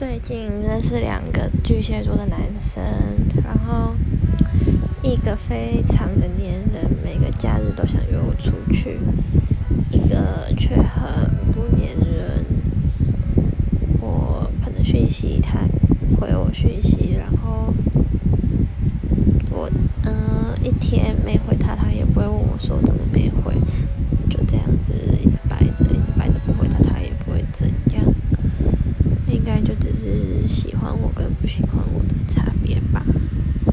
最近认识两个巨蟹座的男生，然后一个非常的黏人，每个假日都想约我出去；一个却很不黏人，我可能讯息他回我讯息，然后我嗯一天没回他，他也喜欢我跟不喜欢我的差。